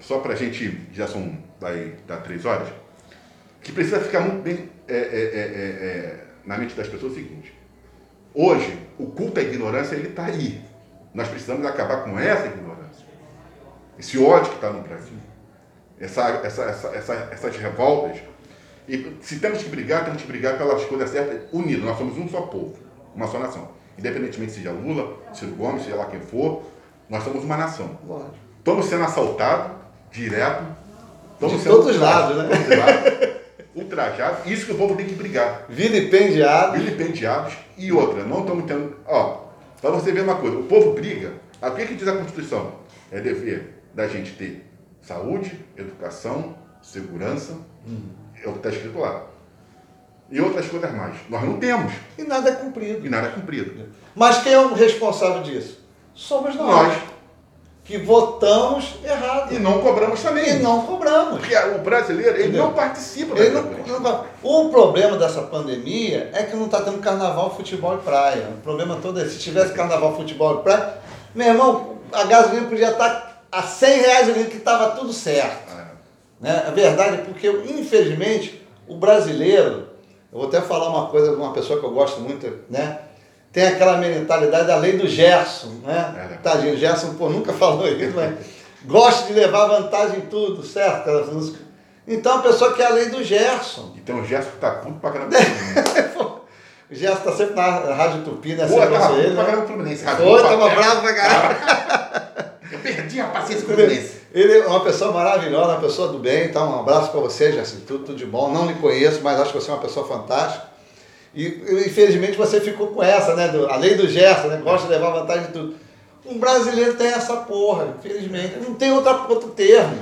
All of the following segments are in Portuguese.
só para a gente, já são, vai dar três horas, que precisa ficar muito bem é, é, é, é, é na mente das pessoas o seguinte. Hoje, o culto à ignorância, ele está aí. Nós precisamos acabar com essa ignorância. Esse ódio que está no Brasil. Essa, essa, essa, essa, essas revoltas. E se temos que brigar, temos que brigar pelas coisas certas, unidos. Nós somos um só povo, uma só nação. Independentemente seja Lula, Ciro Gomes, seja lá quem for, nós somos uma nação. Estamos sendo assaltados direto. Estamos De todos os lados, né? Ultrajados. Isso que o povo tem que brigar. Vilipendiados. Vilipendiados. E outra, não estamos tendo. Ó, para você ver uma coisa, o povo briga. O que, que diz a Constituição? É dever da gente ter saúde, educação, segurança. Hum. É o que está escrito lá. E outras coisas mais. Nós não temos. E nada é cumprido. E nada é cumprido. Mas quem é o responsável disso? Somos nós. Nós que votamos errado. E não cobramos também. E não cobramos. Porque o brasileiro, ele Entendeu? não participa ele não, não, O problema dessa pandemia é que não está tendo carnaval, futebol e praia. O problema todo é, se tivesse carnaval, futebol e praia, meu irmão, a gasolina podia estar tá a 100 reais ali, que estava tudo certo. É. Né? A verdade é porque, infelizmente, o brasileiro, eu vou até falar uma coisa de uma pessoa que eu gosto muito, né? Tem aquela mentalidade da lei do Gerson, né? É. Tadinho, o Gerson pô, nunca falou isso, mas gosta de levar vantagem em tudo, certo? Então a pessoa quer a lei do Gerson. Então o Gerson tá puto pra caramba. o Gerson tá sempre na Rádio Tupi, né? Pô, tava ele, pra né? caramba Fluminense. Foi, tava bravo pra caramba. Eu perdi a paciência com o Fluminense. Ele é uma pessoa maravilhosa, uma pessoa do bem, então um abraço para você, Gerson, tudo, tudo de bom. Não lhe conheço, mas acho que você é uma pessoa fantástica. E infelizmente você ficou com essa, né? Do, a lei do Gerson, né? Gosta de levar vantagem de tudo. Um brasileiro tem essa porra, infelizmente. Não tem outra, outro termo.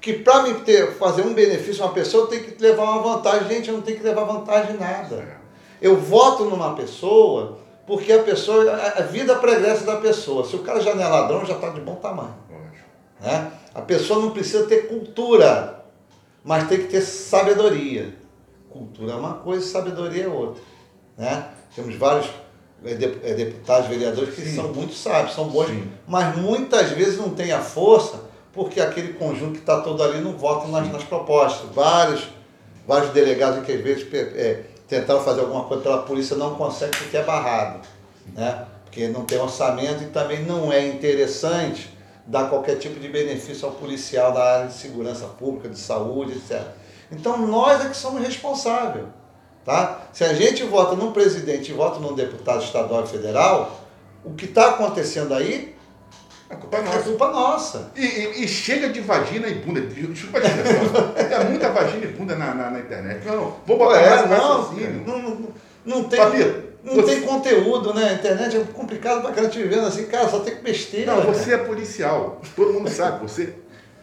Que para me ter, fazer um benefício uma pessoa, tenho que levar uma vantagem. Gente, eu não tenho que levar vantagem em nada. Eu voto numa pessoa porque a pessoa, a vida pregressa da pessoa. Se o cara já não é ladrão, já está de bom tamanho. Né? A pessoa não precisa ter cultura, mas tem que ter sabedoria. Cultura é uma coisa, sabedoria é outra. Né? Temos vários é, é, deputados, vereadores que Sim. são muito sábios, são bons, Sim. mas muitas vezes não têm a força porque aquele conjunto que está todo ali não vota nas, nas, propostas. Vários, vários delegados que às vezes é, tentaram fazer alguma coisa pela polícia não conseguem porque é barrado. Né? Porque não tem orçamento e também não é interessante dar qualquer tipo de benefício ao policial da área de segurança pública, de saúde, etc. Então nós é que somos responsáveis. Tá? Se a gente vota num presidente e vota num deputado estadual e federal, o que está acontecendo aí é culpa nossa. É culpa nossa. E, e, e, chega de vagina e bunda. Desculpa a É muita vagina e bunda na, na, na internet. Não, não, vou botar é, mais não, não, não, não tem. Papito, não você... tem conteúdo, né? A internet é complicado pra caramba te vendo assim, cara, só tem que besteira. Não, você é policial. Todo mundo sabe. Você,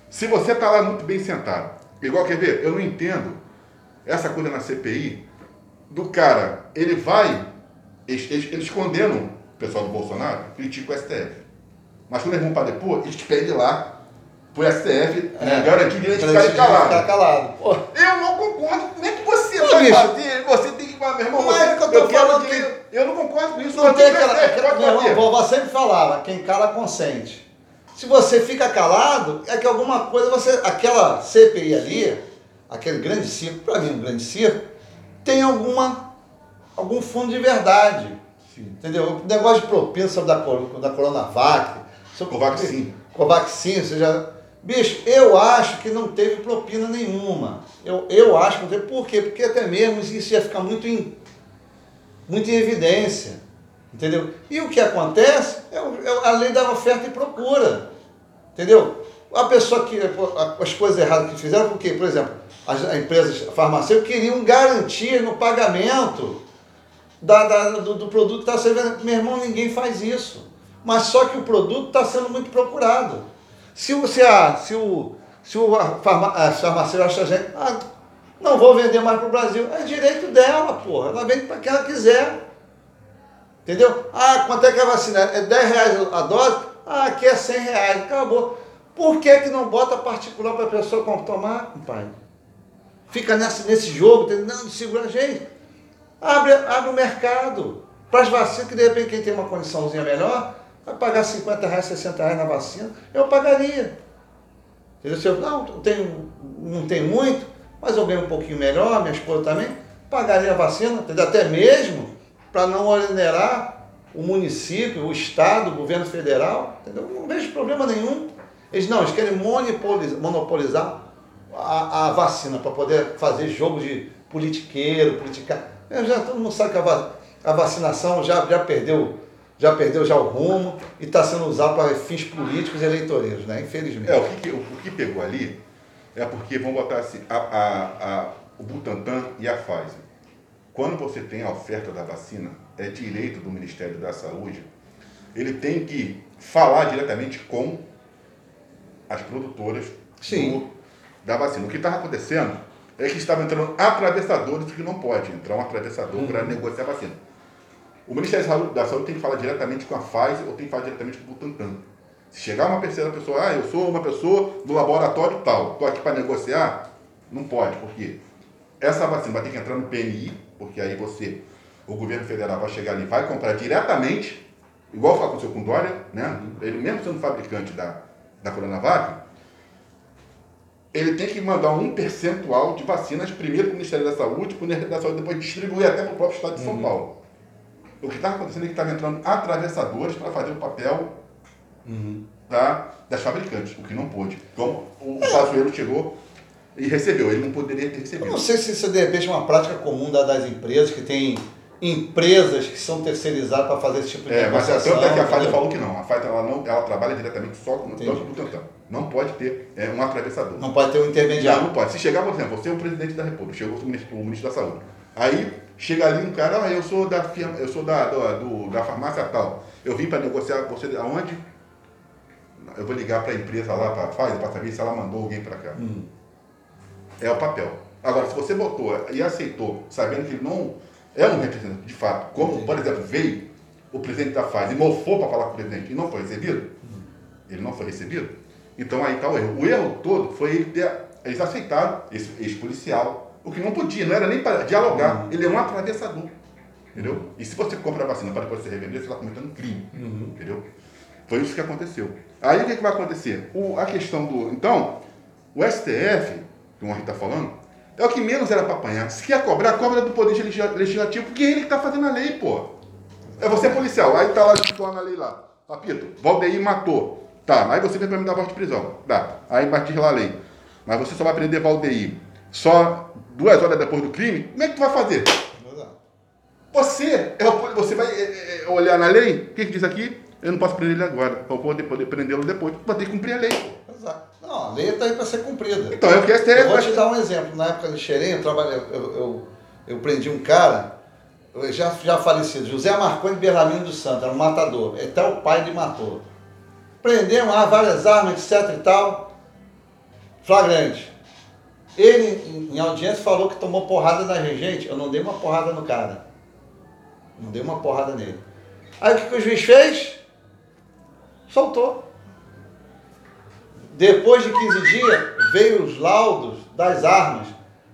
se você tá lá muito bem sentado, Igual, quer ver? Eu não entendo essa coisa na CPI do cara, ele vai, eles, eles, eles condenam o pessoal do Bolsonaro, criticam o STF. Mas quando eles vão para depor, eles pedem lá pro STF é, né, garantir direito de ficar calado. Ficar calado. Eu não concordo. Como é que você Pô, vai bater? Você tem que. Meu irmão, não é que eu tô eu falando que... Eu não concordo com isso. Não tem aquela. minha irmão, vovó sempre falava, quem cala consente. Se você fica calado, é que alguma coisa você. Aquela CPI ali, aquele grande circo, para mim, um grande circo, tem alguma, algum fundo de verdade. Sim. Entendeu? O negócio de propina sobre da, da Coronavac. Sobre Covaxin. Covaxin, ou seja. Bicho, eu acho que não teve propina nenhuma. Eu, eu acho que não teve. Por quê? Porque até mesmo isso ia ficar muito em, muito em evidência. Entendeu? E o que acontece é, é a lei da oferta e procura. Entendeu? A pessoa que. As coisas erradas que fizeram, porque, por exemplo, as empresas farmacêuticas queriam garantia no pagamento da, da do, do, produto que está sendo. Meu irmão, ninguém faz isso. Mas só que o produto está sendo muito procurado. Se, o, se, a, se, o, se o farma, farmacêutico acha gente, ah, não vou vender mais para o Brasil, é direito dela, porra. Ela vende para quem ela quiser. Entendeu? Ah, quanto é que é a vacina? É 10 reais a dose? Ah, aqui é 100 reais, acabou. Por que, que não bota particular para a pessoa tomar, pai? Fica nesse, nesse jogo, não, segura a gente. Abre, abre o mercado. Para as vacinas, que de repente quem tem uma condiçãozinha melhor, vai pagar 50 reais, 60 reais na vacina, eu pagaria. Entendeu? Se eu, não, tenho, não tenho muito, mas eu ganho um pouquinho melhor, minha esposa também, pagaria a vacina, entendeu? até mesmo para não onerar o município, o Estado, o governo federal, entendeu? Não vejo problema nenhum. Eles não, eles querem monopolizar, monopolizar a, a vacina para poder fazer jogo de politiqueiro, politicar. Já, todo mundo sabe que a, a vacinação já, já perdeu já perdeu já o rumo e está sendo usado para fins políticos e eleitoreiros, né? Infelizmente. É, o que, o, que pegou ali é porque, vamos botar assim, a, a, a, o Butantan e a Pfizer. Quando você tem a oferta da vacina, é direito do Ministério da Saúde, ele tem que falar diretamente com as produtoras do, da vacina. O que estava acontecendo é que estavam entrando atravessadores que não pode entrar um atravessador uhum. para negociar a vacina. O Ministério da Saúde tem que falar diretamente com a Pfizer ou tem que falar diretamente com o Butantan. Se chegar uma terceira pessoa, ah, eu sou uma pessoa do laboratório tal, estou aqui para negociar, não pode, porque essa vacina vai ter que entrar no PNI, porque aí você, o governo federal vai chegar ali vai comprar diretamente, igual aconteceu com o Dória, né? Ele mesmo sendo fabricante da, da Coronavac, ele tem que mandar um percentual de vacinas primeiro para o Ministério da Saúde, para o Ministério da Saúde depois distribuir até para o próprio Estado de São uhum. Paulo. O que estava acontecendo é que estavam entrando atravessadores para fazer o papel uhum. da, das fabricantes, o que não pôde. Então, o Pazuello chegou e recebeu, ele não poderia ter recebido. Eu não sei se isso é de repente uma prática comum das empresas, que tem empresas que são terceirizadas para fazer esse tipo de é, Mas é tanto é que a FAITA falou que não. A FAITA ela não, ela trabalha diretamente só com o Butantan. Não pode ter é, um atravessador. Não pode ter um intermediário. Não, não pode. Se chegar, por exemplo, você é o presidente da República, chegou o ministro, o ministro da Saúde. Aí Chega ali um cara, ah, eu sou da firma, eu sou da, do, do da farmácia tal. Eu vim para negociar com você aonde? Eu vou ligar para a empresa lá, para faz, para saber se ela mandou alguém para cá. Hum. É o papel. Agora, se você botou e aceitou, sabendo que ele não é um representante de fato, como, Entendi. por exemplo, veio o presidente da FAS e mofou para falar com o presidente e não foi recebido, hum. ele não foi recebido, então aí está o erro. O erro todo foi ele ter, eles aceitaram esse ex-policial, o que não podia, não era nem para dialogar. Uhum. Ele é um atravessador. Entendeu? E se você compra a vacina para depois revender, você está cometendo um crime. Uhum. Entendeu? Foi isso que aconteceu. Aí o que, é que vai acontecer? O, a questão do. Então, o STF, que o Henrique está falando, é o que menos era para apanhar. Se quer cobrar, cobra do Poder Legislativo, porque ele que está fazendo a lei, pô. É você policial, aí tá lá lá na lei lá. Papito, Valdeir matou. Tá, aí você vem para me dar voz de prisão. Dá. Aí diz lá a lei. Mas você só vai prender Valdeir só duas horas depois do crime, como é que tu vai fazer? Você, é você vai é, é, olhar na lei, o que, que diz aqui? Eu não posso prender ele agora, para poder, poder prendê-lo depois. Vai ter que cumprir a lei. Não, a lei está aí para ser cumprida. Então, é o que STF... Eu vou te dar um exemplo. Na época de Xerém, eu, trabalhei, eu, eu, eu prendi um cara, já, já falecido, José Marconi Berlamino dos Santos, era um matador. Até o pai de matou. Prendemos lá várias armas, etc e tal. Flagrante. Ele, em audiência, falou que tomou porrada na gente. Eu não dei uma porrada no cara. Não dei uma porrada nele. Aí o que, que o juiz fez? Soltou. Depois de 15 dias, veio os laudos das armas.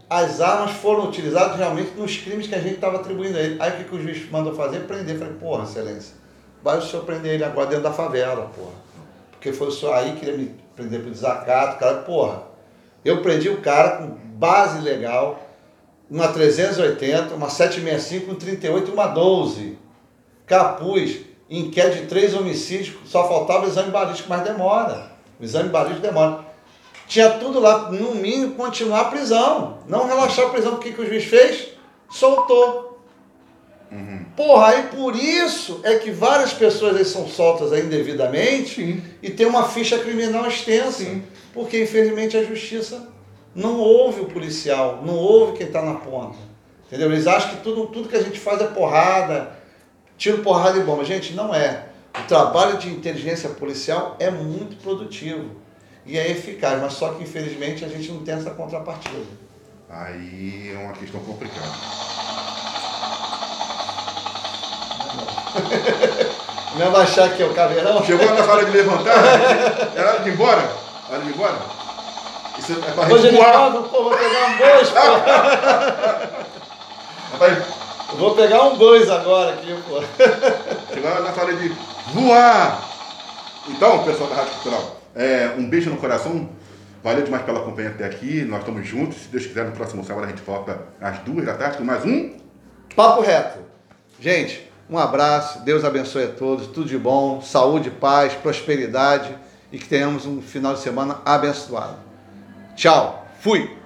As armas foram utilizadas realmente nos crimes que a gente estava atribuindo a ele. Aí o que, que o juiz mandou fazer? Prender. Falei, porra, excelência, vai o senhor prender ele agora dentro da favela, porra. Porque foi o senhor aí que queria me prender por desacato, cara, porra. Eu prendi o cara com base legal, uma 380, uma 765, um 38 e uma 12. Capuz, inquérito de três homicídios, só faltava o exame balístico, mas demora. O exame balístico demora. Tinha tudo lá, no mínimo, continuar a prisão. Não relaxar a prisão. O que, que o juiz fez? Soltou. Uhum. Porra, aí por isso é que várias pessoas aí são soltas aí indevidamente Sim. e tem uma ficha criminal extensa. Sim porque infelizmente a justiça não ouve o policial, não ouve quem está na ponta. Entendeu? Eles acham que tudo, tudo que a gente faz é porrada, tiro porrada e bomba. Gente, não é. O trabalho de inteligência policial é muito produtivo e é eficaz, mas só que infelizmente a gente não tem essa contrapartida. Aí é uma questão complicada. Não vai achar que é o caveirão? Chegou na hora de levantar? Era hora de ir embora? Hora de ir embora? Isso é pra Hoje ele joga, pô, vou pegar um dois, pô. Eu vou pegar um dois agora aqui, pô. Chegou na hora de voar. Então, pessoal da Rádio Cultural, é, um beijo no coração Valeu demais pela companhia até aqui. Nós estamos juntos. Se Deus quiser, no próximo sábado a gente volta às duas da tarde com mais um. Papo reto. Gente, um abraço. Deus abençoe a todos. Tudo de bom. Saúde, paz, prosperidade. E que tenhamos um final de semana abençoado. Tchau. Fui.